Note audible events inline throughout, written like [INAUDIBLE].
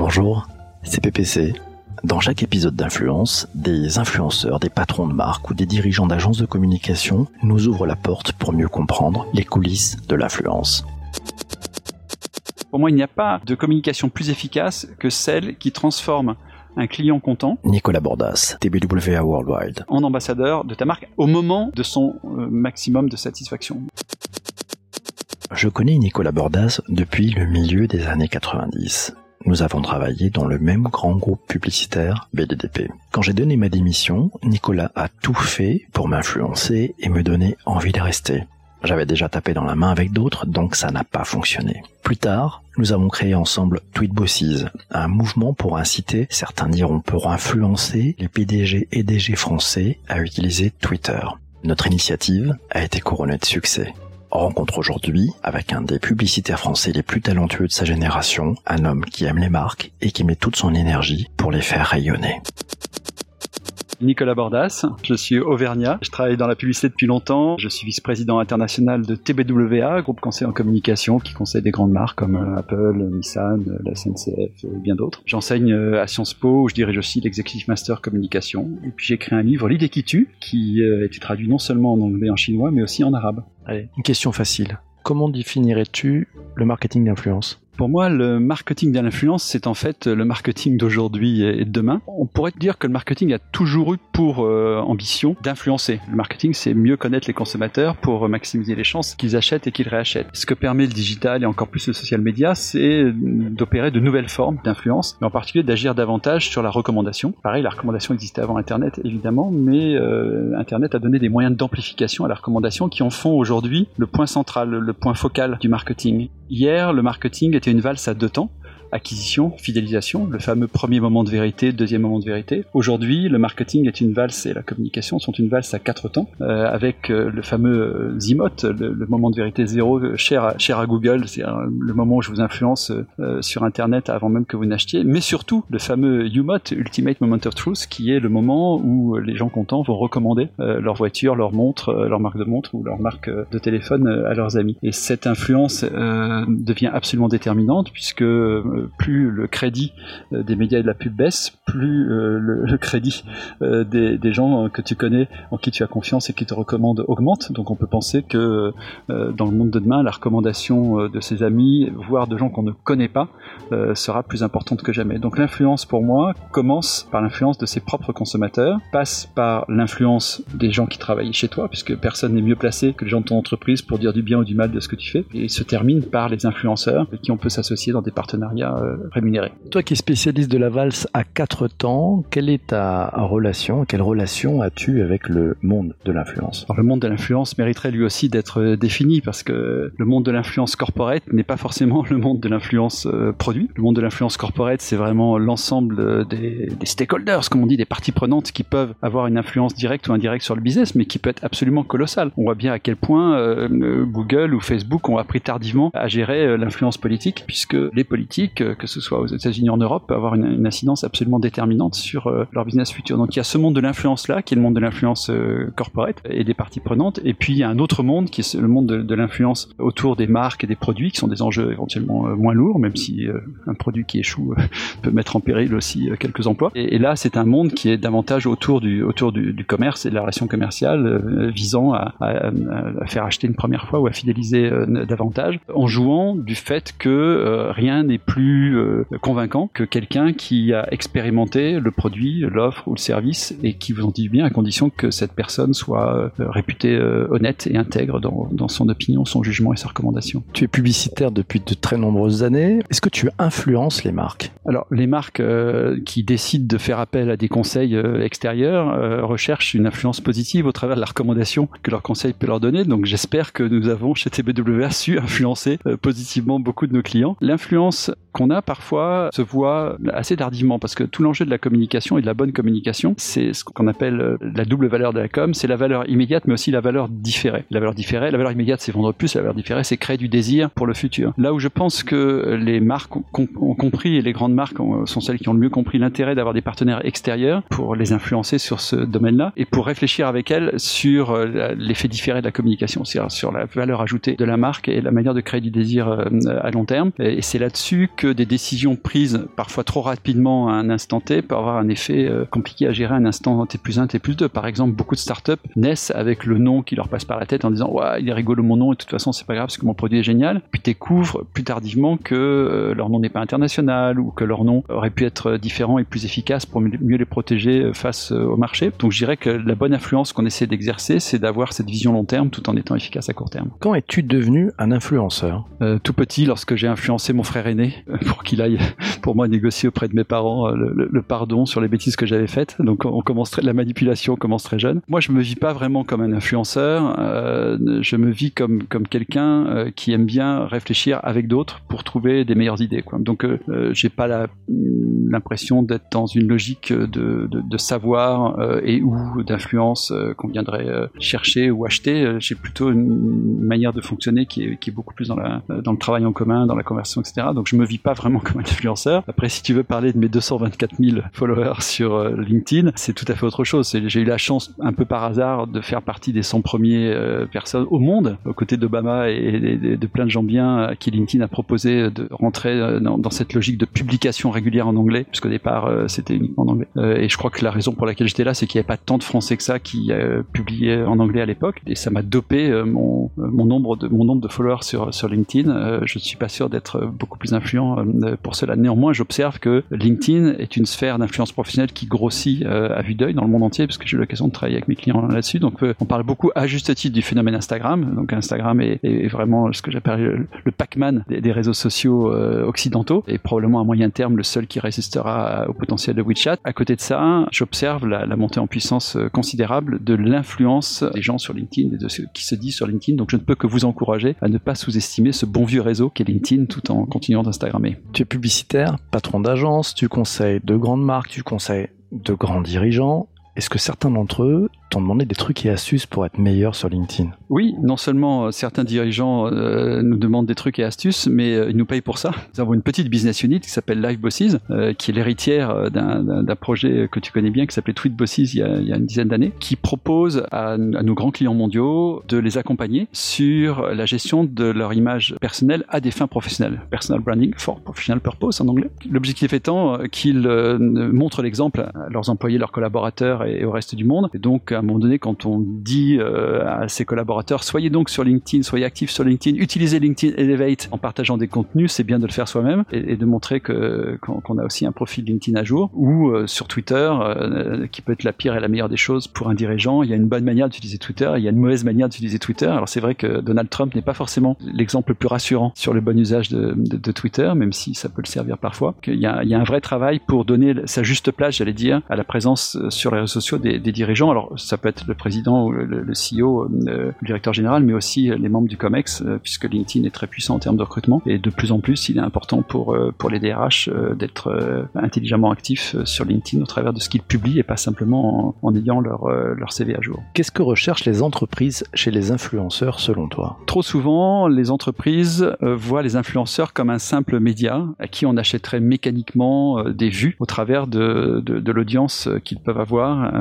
Bonjour, c'est PPC. Dans chaque épisode d'Influence, des influenceurs, des patrons de marque ou des dirigeants d'agences de communication nous ouvrent la porte pour mieux comprendre les coulisses de l'influence. Pour moi, il n'y a pas de communication plus efficace que celle qui transforme un client content. Nicolas Bordas, TBWA Worldwide. En ambassadeur de ta marque au moment de son euh, maximum de satisfaction. Je connais Nicolas Bordas depuis le milieu des années 90. Nous avons travaillé dans le même grand groupe publicitaire BDDP. Quand j'ai donné ma démission, Nicolas a tout fait pour m'influencer et me donner envie de rester. J'avais déjà tapé dans la main avec d'autres, donc ça n'a pas fonctionné. Plus tard, nous avons créé ensemble Tweet Bosses, un mouvement pour inciter, certains diront pour influencer les PDG et DG français à utiliser Twitter. Notre initiative a été couronnée de succès rencontre aujourd'hui avec un des publicitaires français les plus talentueux de sa génération, un homme qui aime les marques et qui met toute son énergie pour les faire rayonner. Nicolas Bordas, je suis auvergnat, je travaille dans la publicité depuis longtemps, je suis vice-président international de TBWA, groupe conseil en communication qui conseille des grandes marques comme euh, Apple, Nissan, euh, la SNCF et bien d'autres. J'enseigne euh, à Sciences Po où je dirige aussi l'Executive Master Communication et puis j'ai écrit un livre, L'idée qui tue, qui a été traduit non seulement en anglais et en chinois mais aussi en arabe. Allez, une question facile. Comment définirais-tu le marketing d'influence pour moi, le marketing de l'influence, c'est en fait le marketing d'aujourd'hui et de demain. On pourrait dire que le marketing a toujours eu pour euh, ambition d'influencer. Le marketing, c'est mieux connaître les consommateurs pour maximiser les chances qu'ils achètent et qu'ils réachètent. Ce que permet le digital et encore plus le social media, c'est d'opérer de nouvelles formes d'influence, mais en particulier d'agir davantage sur la recommandation. Pareil, la recommandation existait avant Internet, évidemment, mais euh, Internet a donné des moyens d'amplification à la recommandation qui en font aujourd'hui le point central, le point focal du marketing. Hier, le marketing était une valse à deux temps acquisition, fidélisation, le fameux premier moment de vérité, deuxième moment de vérité. Aujourd'hui, le marketing est une valse et la communication sont une valse à quatre temps, euh, avec euh, le fameux euh, Zimote, le, moment de vérité zéro, cher à, cher à Google, c'est le moment où je vous influence sur Internet avant même que vous n'achetiez, mais surtout le fameux UMOT, Ultimate Moment of Truth, qui est le moment où les gens contents vont recommander leur voiture, leur montre, leur marque de montre ou leur marque de téléphone à leurs amis. Et cette influence devient absolument déterminante puisque plus le crédit euh, des médias et de la pub baisse, plus euh, le, crédit euh, des, gens que tu connais, en qui tu as confiance et qui te recommandent augmente. Donc on peut penser que dans le monde de demain, la recommandation de ses amis, voire de gens qu'on ne connaît pas, sera plus importante que jamais. Donc l'influence pour moi commence par l'influence de ses propres consommateurs, passe par l'influence des gens qui travaillent chez toi, puisque personne n'est mieux placé que les gens de ton entreprise pour dire du bien ou du mal de ce que tu fais, et se termine par les influenceurs avec qui on peut s'associer dans des partenariats euh, rémunéré. Toi qui es spécialiste de la valse à quatre temps, quelle est ta relation, quelle relation as-tu avec le monde de l'influence? Le monde de l'influence mériterait lui aussi d'être euh, défini parce que le monde de l'influence corporate n'est pas forcément [LAUGHS] le monde de l'influence euh, produit. Le monde de l'influence corporate, c'est vraiment l'ensemble des, des, stakeholders, comme on dit, des parties prenantes qui peuvent avoir une influence directe ou indirecte sur le business, mais qui peut être absolument colossale. On voit bien à quel point Google ou Facebook ont appris tardivement à gérer l'influence politique, puisque les politiques que, ce soit aux États-Unis ou en Europe, peut avoir une, incidence absolument déterminante sur euh, leur business futur. Donc il y a ce monde de l'influence là, qui est le monde de l'influence euh, corporate et des parties prenantes, et puis il y a un autre monde qui est le monde de, l'influence autour des marques et des produits, qui sont des enjeux éventuellement euh, moins lourds, même si un produit qui échoue [LAUGHS] peut mettre en péril aussi quelques emplois. Et, là, c'est un monde qui est davantage autour du commerce et de la relation commerciale, visant à, faire acheter une première fois ou à fidéliser davantage, en jouant du fait que rien n'est plus euh, convaincant que quelqu'un qui a expérimenté le produit, l'offre ou le service et qui vous en dit bien à condition que cette personne soit euh, réputée euh, honnête et intègre dans, dans, son opinion, son jugement et sa recommandation. Tu es publicitaire depuis de très nombreuses années. Est-ce que tu influences les marques? Alors, les marques qui décident de faire appel à des conseils extérieurs recherchent une influence positive au travers de la recommandation que leur conseil peut leur donner. Donc, j'espère que nous avons chez TBWA su influencer positivement beaucoup de nos clients. L'influence qu'on a parfois se voit assez tardivement parce que tout l'enjeu de la communication et de la bonne communication, c'est ce qu'on appelle euh, la double valeur de la com, c'est la valeur immédiate mais aussi la valeur différée. La valeur différée, la valeur immédiate c'est vendre plus, la valeur différée c'est créer du désir pour le futur. Là où je pense que les marques ont compris et les grandes marques sont celles qui ont le mieux compris l'intérêt d'avoir des partenaires extérieurs pour les influencer sur ce domaine-là et pour réfléchir avec elles sur euh, l'effet différé de la communication, c'est-à-dire sur la valeur ajoutée de la marque et la manière de créer du désir euh, à long terme. Et c'est là-dessus que que des décisions prises parfois trop rapidement à un instant T peuvent avoir un effet compliqué à gérer à un instant T plus 1, T plus 2. Par exemple, beaucoup de startups naissent avec le nom qui leur passe par la tête en disant ouais, il est rigolo mon nom et de toute façon c'est pas grave parce que mon produit est génial. Puis découvrent plus tardivement que leur nom n'est pas international ou que leur nom aurait pu être différent et plus efficace pour mieux les protéger face au marché. Donc je dirais que la bonne influence qu'on essaie d'exercer, c'est d'avoir cette vision long terme tout en étant efficace à court terme. Quand es-tu devenu un influenceur? Euh, Tout petit, lorsque j'ai influencé mon frère aîné euh, [LAUGHS] pour qu'il aille pour moi négocier auprès de mes parents euh, le, pardon sur les bêtises que j'avais faites. Donc on commence très, la manipulation commence très jeune. Moi, je me vis pas vraiment comme un influenceur. je me vis comme comme quelqu'un qui aime bien réfléchir avec d'autres pour trouver des meilleures idées. Quoi. Donc j'ai pas l'impression d'être dans une logique de, de, de savoir et ou d'influence qu'on viendrait chercher ou acheter. J'ai plutôt une manière de fonctionner qui est, qui est beaucoup plus dans, la, dans le travail en commun, dans la conversion, etc. Donc je me vis pas vraiment comme influenceur. Après, si tu veux parler de mes 224 000 followers sur euh, LinkedIn, c'est tout à fait autre chose. J'ai eu la chance, un peu par hasard, de faire partie des 100 premiers euh, personnes au monde, aux côtés d'Obama et, de, plein de gens bien à qui LinkedIn a proposé de rentrer euh, dans, cette logique de publication régulière en anglais, puisqu'au départ c'était uniquement en anglais. et je crois que la raison pour laquelle j'étais là, c'est qu'il n'y avait pas tant de Français que ça qui publiaient en anglais à l'époque, et ça m'a dopé mon, nombre de followers sur sur LinkedIn. Euh, je ne suis pas sûr d'être beaucoup plus influent euh, pour cela. Néanmoins, j'observe que LinkedIn est une sphère d'influence professionnelle qui grossit euh, à vue d'œil dans le monde entier, parce que j'ai eu l'occasion de travailler avec mes clients là-dessus. Donc, on parle beaucoup à juste titre du phénomène Instagram. Donc, Instagram est, vraiment ce que j'appelle le, Pac-Man des, réseaux sociaux occidentaux, et probablement à moyen terme le seul qui résistera au potentiel de WeChat. À côté de ça, j'observe la, montée en puissance considérable de l'influence des gens sur LinkedIn et de ce qui se dit sur LinkedIn. Donc, je ne peux que vous encourager à ne pas sous-estimer ce bon vieux réseau qu'est LinkedIn tout en continuant Tu es publicitaire, patron d'agence, tu conseilles de grandes marques, tu conseilles de grands dirigeants. Est-ce que certains d'entre eux t'ont demandé des trucs et astuces pour être meilleur sur LinkedIn Oui, non seulement euh, certains dirigeants euh, nous demandent des trucs et astuces, mais euh, ils nous payent pour ça. Nous avons une petite business unit qui s'appelle Live Bosses, qui est l'héritière d'un projet que tu connais bien qui s'appelait Tweet Bosses il y a, une dizaine d'années, qui propose à, nos grands clients mondiaux de les accompagner sur la gestion de leur image personnelle à des fins professionnelles. Personal branding for professional purpose en anglais. L'objectif étant qu'ils montrent l'exemple à leurs employés, leurs collaborateurs et au reste du monde. Donc, à un moment donné, quand on dit euh, à ses collaborateurs, soyez donc sur LinkedIn, soyez actifs sur LinkedIn, utilisez LinkedIn Elevate en partageant des contenus, c'est bien de le faire soi-même et, de montrer que qu'on a aussi un profil LinkedIn à jour. Ou euh, sur Twitter, euh, qui peut être la pire et la meilleure des choses pour un dirigeant. Il y a une bonne manière d'utiliser Twitter, il y a une mauvaise manière d'utiliser Twitter. Alors c'est vrai que Donald Trump n'est pas forcément l'exemple le plus rassurant sur le bon usage de, de, Twitter, même si ça peut le servir parfois. Il y, a, il y a un vrai travail pour donner sa juste place, j'allais dire, à la présence sur les réseaux sociaux des, des dirigeants. Alors ça peut être le président ou le, CEO, euh, le directeur général, mais aussi les membres du COMEX, euh, puisque LinkedIn est très puissant en termes de recrutement. Et de plus en plus, il est important pour, euh, pour les DRH d'être intelligemment actifs sur LinkedIn au travers de ce qu'ils publient et pas simplement en, ayant leur, leur CV à jour. Qu'est-ce que recherchent les entreprises chez les influenceurs selon toi? Trop souvent, les entreprises voient les influenceurs comme un simple média à qui on achèterait mécaniquement des vues au travers de, de, de l'audience qu'ils peuvent avoir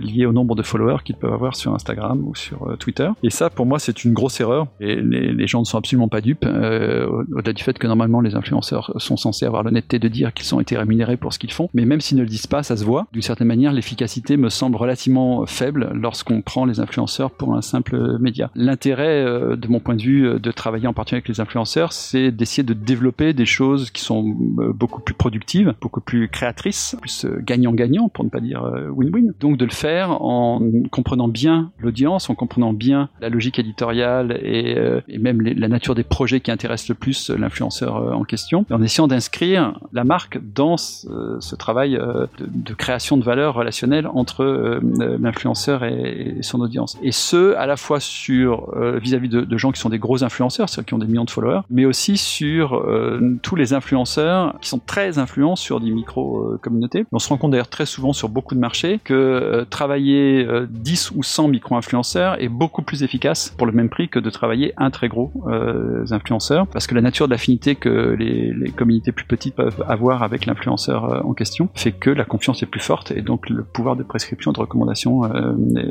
liée au nombre de followers qu'ils peuvent avoir sur Instagram ou sur euh, Twitter. Et ça, pour moi, c'est une grosse erreur. Et les, gens ne sont absolument pas dupes. Euh, au-delà du fait que normalement, les influenceurs sont censés avoir l'honnêteté de dire qu'ils ont été rémunérés pour ce qu'ils font. Mais même s'ils ne le disent pas, ça se voit. D'une certaine manière, l'efficacité me semble relativement faible lorsqu'on prend les influenceurs pour un simple média. L'intérêt, euh, de mon point de vue, de travailler en particulier avec les influenceurs, c'est d'essayer de développer des choses qui sont beaucoup plus productives, beaucoup plus créatrices, plus gagnant-gagnant, pour ne pas dire win-win. Donc de le faire en comprenant bien l'audience, en comprenant bien la logique éditoriale et, euh, même la nature des projets qui intéressent le plus l'influenceur euh, en question, en essayant d'inscrire la marque dans ce, travail euh, de, création de valeur relationnelle entre l'influenceur et, son audience. Et ce, à la fois sur vis-à-vis de, gens qui sont des gros influenceurs, ceux qui ont des millions de followers, mais aussi sur tous les influenceurs qui sont très influents sur des micro-communautés. On se rend compte d'ailleurs très souvent sur beaucoup de marchés que travailler 10 ou 100 micro-influenceurs est beaucoup plus efficace pour le même prix que de travailler un très gros influenceur, parce que la nature de l'affinité que les, communautés plus petites peuvent avoir avec l'influenceur en question fait que la confiance est plus forte et donc le pouvoir de prescription, de recommandation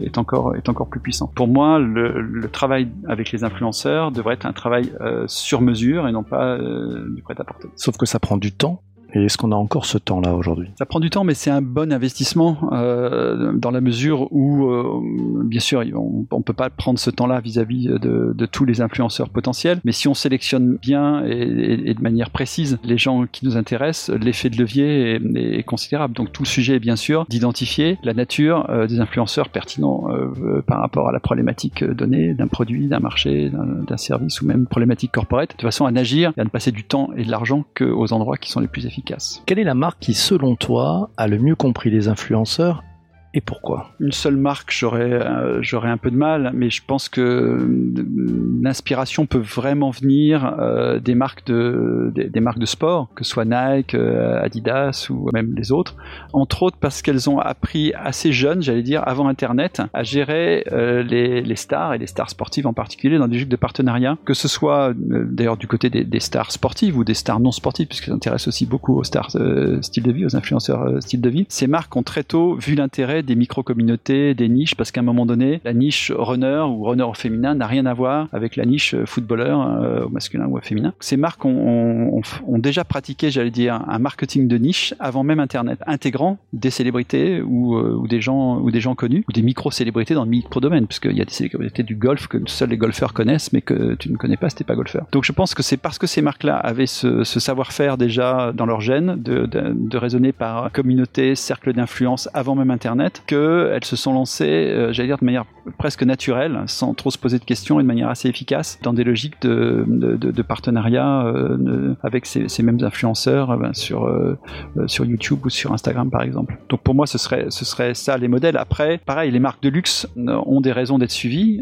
est encore est encore plus puissant. Pour moi, le, le travail avec les influenceurs devrait être un travail sur mesure et non pas du prêt-à-porter. Sauf que ça prend du temps et est-ce qu'on a encore ce temps-là aujourd'hui? Ça prend du temps, mais c'est un bon investissement euh, dans la mesure où, euh, bien sûr, on, ne peut pas prendre ce temps-là vis-à-vis de, tous les influenceurs potentiels, mais si on sélectionne bien et, de manière précise les gens qui nous intéressent, l'effet de levier est, considérable. Donc tout le sujet est bien sûr d'identifier la nature euh, des influenceurs pertinents euh, par rapport à la problématique donnée d'un produit, d'un marché, d'un service ou même problématique corporate, de façon à n'agir et à ne passer du temps et de l'argent qu'aux endroits qui sont les plus efficaces. Quelle est la marque qui, selon toi, a le mieux compris les influenceurs et pourquoi? Une seule marque, j'aurais euh, j'aurais un peu de mal, mais je pense que euh, l'inspiration peut vraiment venir euh, des marques de des, marques de sport, que ce soit Nike, Adidas ou même les autres. Entre autres parce qu'elles ont appris assez jeunes, j'allais dire avant Internet, à gérer les, les, stars et les stars sportives en particulier dans des jeux de partenariat, que ce soit d'ailleurs du côté des, des, stars sportives ou des stars non sportives, puisqu'elles s'intéressent aussi beaucoup aux stars style de vie, aux influenceurs style de vie. Ces marques ont très tôt vu l'intérêt des micro-communautés, des niches, parce qu'à un moment donné, la niche runner ou runner féminin n'a rien à voir avec la niche footballeur euh, masculin ou féminin. Ces marques ont, déjà pratiqué, j'allais dire, un marketing de niche avant même Internet, intégrant des célébrités ou, euh, des gens connus ou des micro-célébrités dans le micro-domaine, puisqu'il y a des célébrités du golf que seuls les golfeurs connaissent, mais que tu ne connais pas si t'es pas golfeur. Donc je pense que c'est parce que ces marques-là avaient ce, savoir-faire déjà dans leur gène de, de raisonner par communauté, cercle d'influence avant même Internet qu'elles se sont lancées, euh, j'allais dire de manière presque naturelle, sans trop se poser de questions et de manière assez efficace, dans des logiques de, partenariat euh, avec ces, mêmes influenceurs euh, ben, sur, YouTube ou sur Instagram par exemple. Donc pour moi, ce serait, ça les modèles. Après, pareil, les marques de luxe ont des raisons d'être suivies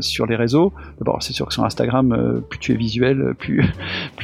sur les réseaux. D'abord, c'est sûr que sur Instagram, plus tu es visuel, [LAUGHS] plus,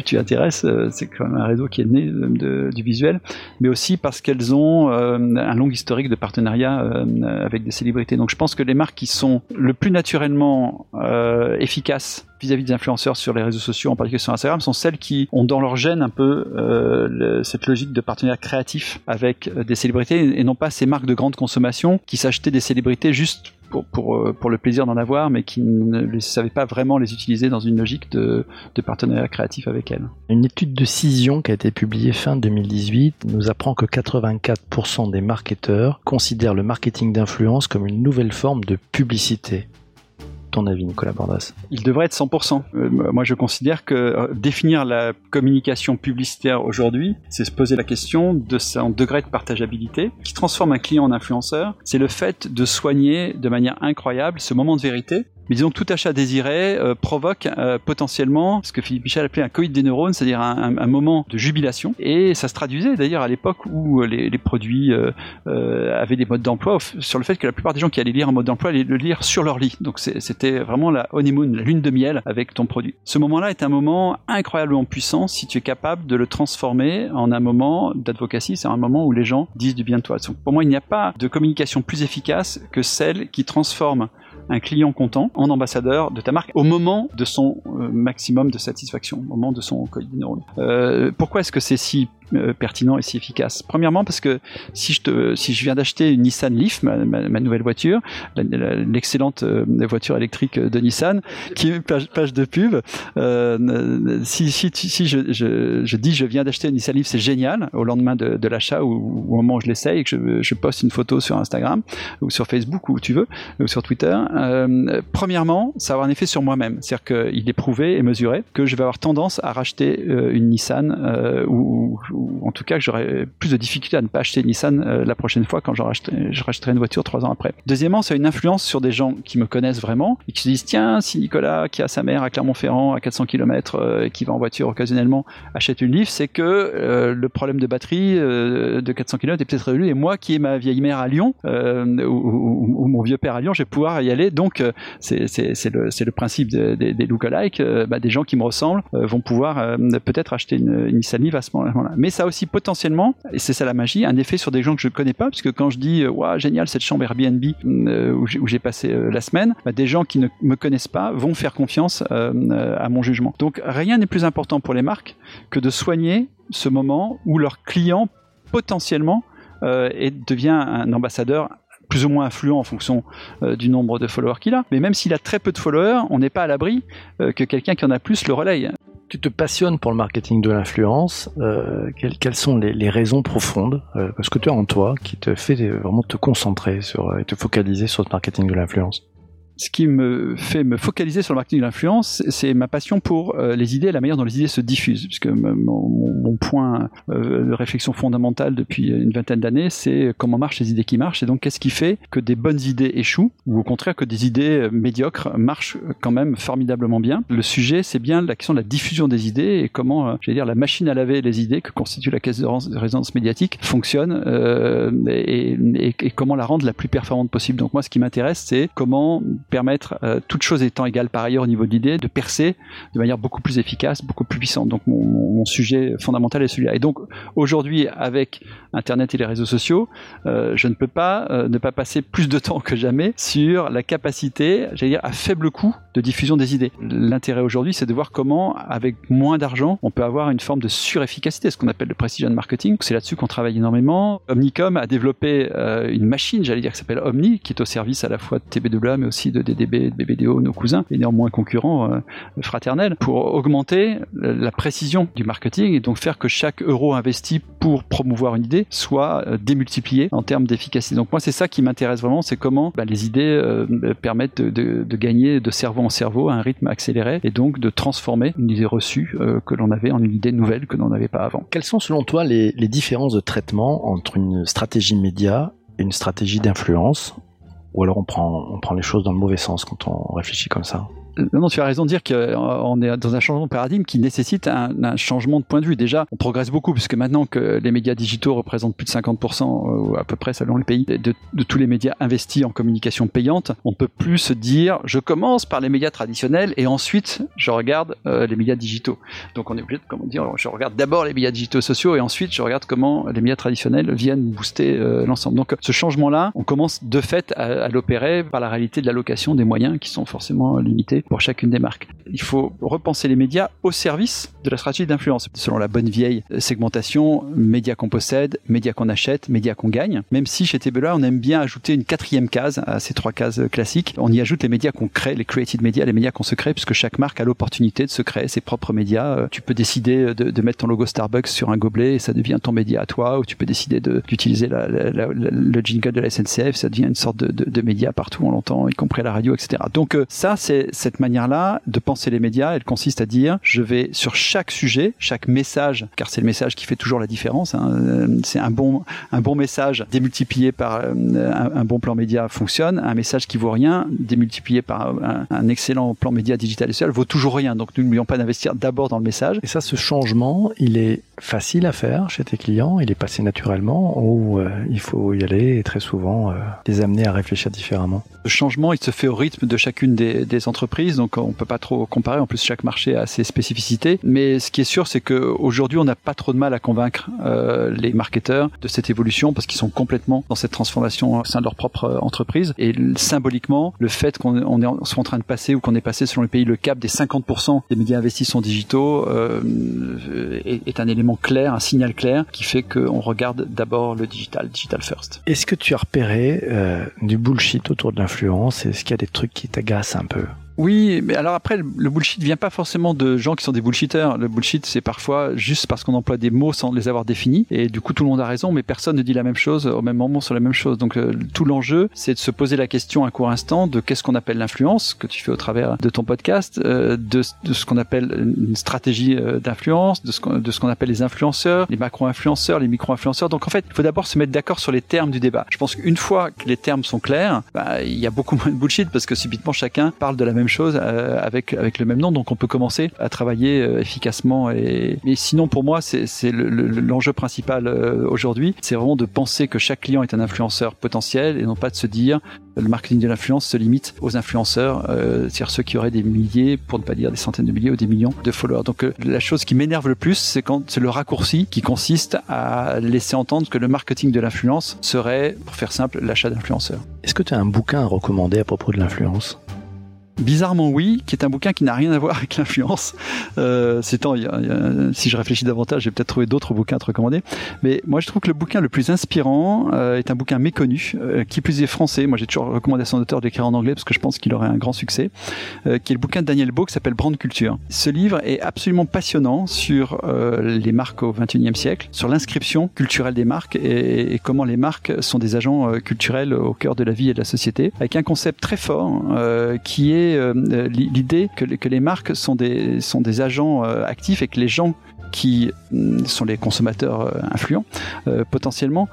tu intéresses. c'est quand même un réseau qui est né du visuel, mais aussi parce qu'elles ont un long historique de partenariat euh, avec des célébrités. Donc je pense que les marques qui sont le plus naturellement euh, efficaces vis-à-vis des influenceurs sur les réseaux sociaux, en particulier sur Instagram, sont celles qui ont dans leur gène un peu euh, cette logique de partenariat créatif avec des célébrités et non pas ces marques de grande consommation qui s'achetaient des célébrités juste pour, euh, le plaisir d'en avoir, mais qui ne savaient pas vraiment les utiliser dans une logique de, de partenariat créatif avec elles. Une étude de Cision qui a été publiée fin 2018 nous apprend que 84% des marketeurs considèrent le marketing d'influence comme une nouvelle forme de publicité ton avis, Nicolas Bordas Il devrait être 100%. Euh, moi, je considère que euh, définir la communication publicitaire aujourd'hui, c'est se poser la question de son degré de partageabilité, qui transforme un client en influenceur. C'est le fait de soigner de manière incroyable ce moment de vérité mais disons que tout achat désiré euh, provoque euh, potentiellement ce que Philippe Michel appelait un coït des neurones, c'est-à-dire un, moment de jubilation. Et ça se traduisait d'ailleurs à l'époque où les, les produits euh, avaient des modes d'emploi sur le fait que la plupart des gens qui allaient lire un mode d'emploi allaient le lire sur leur lit. Donc c'était vraiment la honeymoon, la lune de miel avec ton produit. Ce moment-là est un moment incroyablement puissant si tu es capable de le transformer en un moment d'advocacy, c'est un moment où les gens disent du bien de toi. Donc pour moi, il n'y a pas de communication plus efficace que celle qui transforme un client content en ambassadeur de ta marque au moment de son euh, maximum de satisfaction, au moment de son code euh, pourquoi est-ce que c'est si euh, pertinent et si efficace. Premièrement parce que si je te, si je viens d'acheter une Nissan Leaf, ma, nouvelle voiture, l'excellente euh, voiture électrique de Nissan, qui est page, page de pub, euh, si, si, si je, dis je viens d'acheter une Nissan Leaf, c'est génial au lendemain de, l'achat ou, au moment où je l'essaye et que je, poste une photo sur Instagram ou sur Facebook ou où tu veux ou sur Twitter. Premièrement, ça va avoir un effet sur moi-même, c'est-à-dire qu'il est prouvé et mesuré que je vais avoir tendance à racheter une Nissan ou ou en tout cas que j'aurais plus de difficultés à ne pas acheter Nissan euh, la prochaine fois quand je rachèterai une voiture trois ans après. Deuxièmement, ça a une influence sur des gens qui me connaissent vraiment et qui se disent tiens, si Nicolas qui a sa mère à Clermont-Ferrand à 400 km euh, qui va en voiture occasionnellement achète une Leaf, c'est que euh, le problème de batterie de 400 km est peut-être résolu et moi qui ai ma vieille mère à Lyon ou, mon vieux père à Lyon, je vais pouvoir y aller. Donc c'est le, principe des, lookalikes, bah, des gens qui me ressemblent vont pouvoir peut-être acheter une, une Nissan Leaf à ce moment-là. Mais Ça a aussi potentiellement, et c'est ça la magie, un effet sur des gens que je ne connais pas, puisque quand je dis waouh génial cette chambre Airbnb où j'ai passé la semaine, bah, des gens qui ne me connaissent pas vont faire confiance à mon jugement. Donc rien n'est plus important pour les marques que de soigner ce moment où leur client potentiellement et devient un ambassadeur plus ou moins influent en fonction euh, du nombre de followers qu'il a. Mais même s'il a très peu de followers, on n'est pas à l'abri euh, que quelqu'un qui en a plus le relaye. Tu te passionnes pour le marketing de l'influence. Euh, quelles, sont les, raisons profondes Ce que tu as en toi qui te fait vraiment te concentrer sur et te focaliser sur ce marketing de l'influence? Ce qui me fait me focaliser sur le marketing de l'influence, c'est ma passion pour euh, les idées et la manière dont les idées se diffusent. Puisque mon, point euh, de réflexion fondamentale depuis une vingtaine d'années, c'est comment marchent les idées qui marchent. Et donc, qu'est-ce qui fait que des bonnes idées échouent, ou au contraire que des idées euh, médiocres marchent quand même formidablement bien. Le sujet, c'est bien la question de la diffusion des idées et comment, j'allais dire, la machine à laver les idées que constitue la caisse de résonance médiatique fonctionne et comment la rendre la plus performante possible. Donc moi, ce qui m'intéresse, c'est comment permettre, euh, toute chose étant égale par ailleurs au niveau de l'idée, de percer de manière beaucoup plus efficace, beaucoup plus puissante. Donc mon, sujet fondamental est celui-là. Et donc aujourd'hui, avec Internet et les réseaux sociaux, euh, je ne peux pas euh, ne pas passer plus de temps que jamais sur la capacité, j'allais dire, à faible coût de diffusion des idées. L'intérêt aujourd'hui, c'est de voir comment, avec moins d'argent, on peut avoir une forme de surefficacité, ce qu'on appelle le precision marketing. C'est là-dessus qu'on travaille énormément. Omnicom a développé euh, une machine, j'allais dire, qui s'appelle Omni, qui est au service à la fois de TB2A, mais aussi de DDB, de BBDO, nos cousins, et néanmoins concurrents euh, fraternels, pour augmenter la précision du marketing et donc faire que chaque euro investi pour promouvoir une idée soit euh, démultiplié en termes d'efficacité. Donc moi, c'est ça qui m'intéresse vraiment, c'est comment bah, les idées permettent de, de, de gagner de cerveau en cerveau à un rythme accéléré et donc de transformer une idée reçue euh, que l'on avait en une idée nouvelle que l'on n'avait pas avant. Quelles sont selon toi les, différences de traitement entre une stratégie média et une stratégie d'influence? Ou alors on prend les choses dans le mauvais sens quand on réfléchit comme ça? Non, tu as raison de dire qu'on est dans un changement de paradigme qui nécessite un, changement de point de vue. Déjà, on progresse beaucoup puisque maintenant que les médias digitaux représentent plus de 50% ou à peu près selon le pays de, tous les médias investis en communication payante, on peut plus se dire je commence par les médias traditionnels et ensuite je regarde euh, les médias digitaux. Donc on est obligé de comment dire je regarde d'abord les médias digitaux sociaux et ensuite je regarde comment les médias traditionnels viennent booster euh, l'ensemble. Donc ce changement-là, on commence de fait à l'opérer par la réalité de l'allocation des moyens qui sont forcément limités pour chacune des marques. Il faut repenser les médias au service de la stratégie d'influence, selon la bonne vieille segmentation, médias qu'on possède, médias qu'on achète, médias qu'on gagne. Même si chez Tebela, on aime bien ajouter une quatrième case à ces trois cases classiques, on y ajoute les médias qu'on crée, les created media, les médias qu'on se crée, puisque chaque marque a l'opportunité de se créer ses propres médias. Euh, tu peux décider de, mettre ton logo Starbucks sur un gobelet et ça devient ton média à toi, ou tu peux décider d'utiliser le jingle de la SNCF, ça devient une sorte de, de média partout, on l'entend, y compris à la radio, etc. Donc euh, ça, c'est cette manière-là de penser les médias, elle consiste à dire je vais sur chaque sujet, chaque message, car c'est le message qui fait toujours la différence. Hein, euh, c'est un bon un bon message démultiplié par euh, un, bon plan média fonctionne. Un message qui vaut rien démultiplié par un, excellent plan média digital et social vaut toujours rien. Donc nous n'oublions pas d'investir d'abord dans le message. Et ça, ce changement, il est facile à faire chez tes clients, il est passé naturellement ou euh, il faut y aller et très souvent les amener à réfléchir différemment. Le changement, il se fait au rythme de chacune des, des entreprises donc on peut pas trop comparer. En plus, chaque marché a ses spécificités. Mais ce qui est sûr, c'est qu'aujourd'hui, on n'a pas trop de mal à convaincre euh, les marketeurs de cette évolution parce qu'ils sont complètement dans cette transformation au sein de leur propre euh, entreprise. Et symboliquement, le fait qu'on soit en train de passer ou qu'on est passé selon le pays le cap des 50% des médias investis sont digitaux euh, est, un élément clair, un signal clair qui fait qu'on regarde d'abord le digital, digital first. Est-ce que tu as repéré du bullshit autour de l'influence? Est-ce qu'il y a des trucs qui t'agacent un peu? Oui, mais alors après, le bullshit vient pas forcément de gens qui sont des bullshitters. Le bullshit, c'est parfois juste parce qu'on emploie des mots sans les avoir définis. Et du coup, tout le monde a raison, mais personne ne dit la même chose au même moment sur la même chose. Donc, euh, tout l'enjeu, c'est de se poser la question un court instant de qu'est-ce qu'on appelle l'influence, que tu fais au travers de ton podcast, euh, de, ce qu'on appelle une stratégie euh, d'influence, de ce qu'on appelle les influenceurs, les macro-influenceurs, les micro-influenceurs. Donc, en fait, il faut d'abord se mettre d'accord sur les termes du débat. Je pense qu'une fois que les termes sont clairs, bah, il y a beaucoup [LAUGHS] moins de bullshit parce que subitement chacun parle de la même chose avec avec le même nom. Donc on peut commencer à travailler efficacement. Et mais sinon pour moi c'est l'enjeu principal aujourd'hui, c'est vraiment de penser que chaque client est un influenceur potentiel et non pas de se dire le marketing de l'influence se limite aux influenceurs, euh, c'est-à-dire ceux qui auraient des milliers, pour ne pas dire des centaines de milliers ou des millions de followers. Donc euh, la chose qui m'énerve le plus, c'est quand c'est le raccourci qui consiste à laisser entendre que le marketing de l'influence serait, pour faire simple, l'achat d'influenceurs. Est-ce que tu as un bouquin à recommander à propos de l'influence? Bizarrement oui, qui est un bouquin qui n'a rien à voir avec l'influence. Euh, c'est temps, si je réfléchis davantage, j'ai peut-être trouvé d'autres bouquins à te recommander. Mais moi, je trouve que le bouquin le plus inspirant euh, est un bouquin méconnu, euh, qui plus est français. Moi, j'ai toujours recommandé à son auteur d'écrire en anglais parce que je pense qu'il aurait un grand succès, euh, qui est le bouquin de Daniel Beau qui s'appelle Brand Culture. Ce livre est absolument passionnant sur euh, les marques au XXIe siècle, sur l'inscription culturelle des marques et, et, comment les marques sont des agents culturels au cœur de la vie et de la société, avec un concept très fort qui est euh, l'idée que, les marques sont des, sont des agents euh, actifs et que les gens qui mm, sont les consommateurs euh, influents potentiellement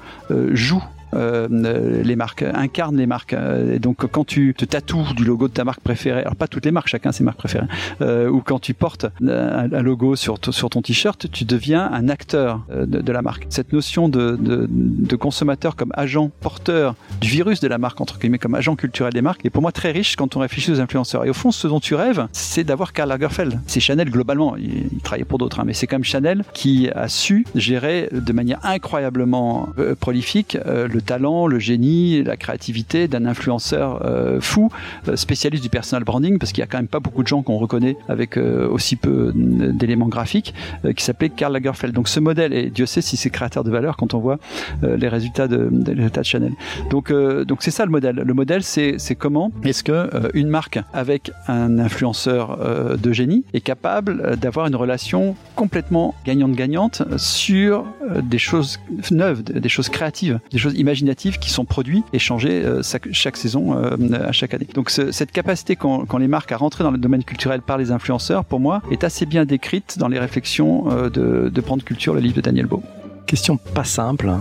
jouent euh, les marques, incarnent les marques. Euh, et donc quand tu te tatoues du logo de ta marque préférée, alors pas toutes les marques, chacun ses marques préférées, euh, ou quand tu portes un, logo sur, sur ton t-shirt, tu deviens un acteur de, la marque. Cette notion de, de, consommateur comme agent porteur du virus de la marque, entre guillemets, comme agent culturel des marques, est pour moi très riche quand on réfléchit aux influenceurs. Et au fond, ce dont tu rêves, c'est d'avoir Karl Lagerfeld. C'est Chanel globalement, il, il travaillait pour d'autres, hein, mais c'est quand même Chanel qui a su gérer de manière incroyablement prolifique le le talent, le génie, la créativité d'un influenceur euh, fou, euh, spécialiste du personal branding, parce qu'il y a quand même pas beaucoup de gens qu'on reconnaît avec euh, aussi peu d'éléments graphiques, qui s'appelait Karl Lagerfeld. Donc ce modèle, et Dieu sait si c'est créateur de valeur quand on voit les résultats de, les Chanel. Donc donc c'est ça le modèle. Le modèle, c'est comment est-ce que une marque avec un influenceur de génie est capable d'avoir une relation complètement gagnante-gagnante sur des choses neuves, des choses créatives, des choses imaginatifs qui sont produits et changés euh, chaque, saison, euh, à chaque année. Donc cette capacité qu'ont les marques à rentrer dans le domaine culturel par les influenceurs, pour moi, est assez bien décrite dans les réflexions euh, de, de Prendre Culture, le livre de Daniel Beau. Question pas simple, hein.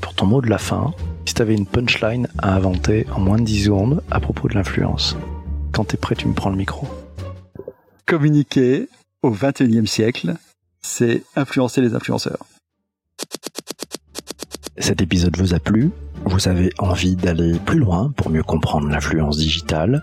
pour ton mot de la fin, si tu avais une punchline à inventer en moins de 10 secondes à propos de l'influence, quand tu es prêt, tu me prends le micro. Communiquer au 21e siècle, c'est influencer les influenceurs. Cet épisode vous a plu? Vous avez envie d'aller plus loin pour mieux comprendre l'influence digitale?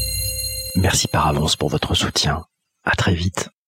Merci par avance pour votre soutien. À très vite.